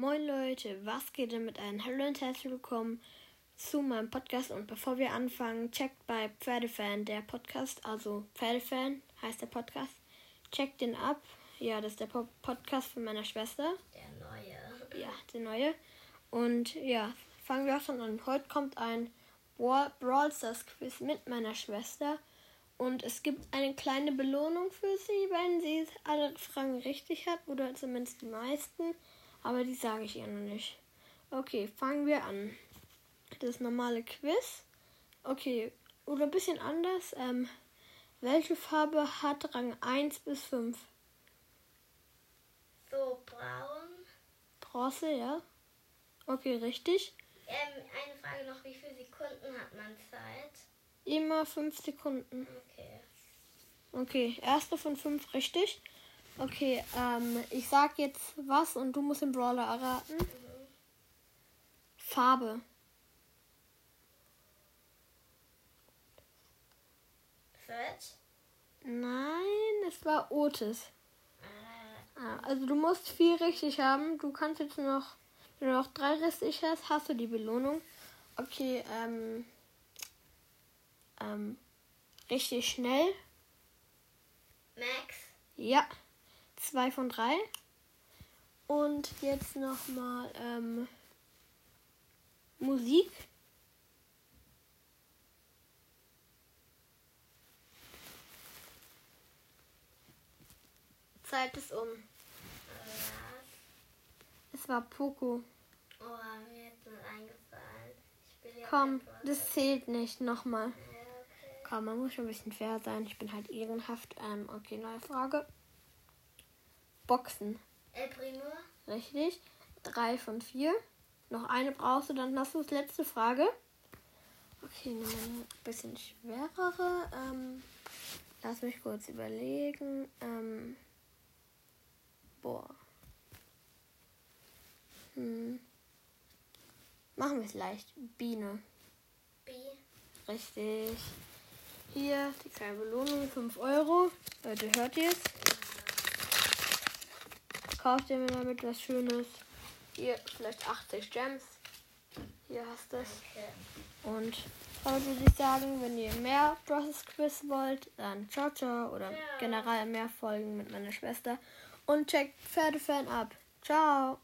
Moin Leute, was geht denn mit einem Hallo und herzlich willkommen zu meinem Podcast. Und bevor wir anfangen, checkt bei Pferdefan der Podcast, also Pferdefan heißt der Podcast. Checkt den ab. Ja, das ist der Po- Podcast von meiner Schwester. Der neue. Ja, der neue. Und ja, fangen wir auch schon an. Heute kommt ein Bra- Brawl Stars Quiz mit meiner Schwester. Und es gibt eine kleine Belohnung für sie, wenn sie alle Fragen richtig hat. Oder zumindest die meisten. Aber die sage ich ihr noch nicht. Okay, fangen wir an. Das normale Quiz. Okay, oder ein bisschen anders. Ähm, welche Farbe hat Rang 1 bis 5? So braun. Bronze, ja? Okay, richtig. Ähm, eine Frage noch, wie viele Sekunden hat man Zeit? Immer 5 Sekunden. Okay. Okay, erste von 5 richtig. Okay, ähm, ich sag jetzt was und du musst den Brawler erraten. Farbe. Search. Nein, es war Otis. Äh, Ah, Also du musst vier richtig haben. Du kannst jetzt noch, wenn du noch drei richtig hast, hast du die Belohnung. Okay, ähm, ähm, richtig schnell. Max. Ja, zwei von drei. Und jetzt nochmal ähm, Musik. Zeit ist um. Was? Es war Poco. Oh, mir ist das eingefallen. Ich bin ja Komm, das zählt nicht. Nochmal. Ja, okay. Komm, man muss schon ein bisschen fair sein. Ich bin halt ehrenhaft. Ähm, okay, neue Frage. Boxen. El Primo. Richtig. Drei von vier. Noch eine brauchst du, dann hast du das letzte Frage. Okay, nehmen wir eine bisschen schwerere. Ähm, lass mich kurz überlegen. Ähm, boah. Hm. Machen wir es leicht. Biene. B. Richtig. Hier die kleine Belohnung, 5 Euro. Leute, hört ihr es? Kauft ihr mir damit was Schönes. Hier vielleicht 80 Gems. Hier hast du es. Okay. Und damit würde ich sagen, wenn ihr mehr Process Quiz wollt, dann ciao ciao oder Ja. generell mehr Folgen mit meiner Schwester. Und checkt Pferdefan ab. Ciao.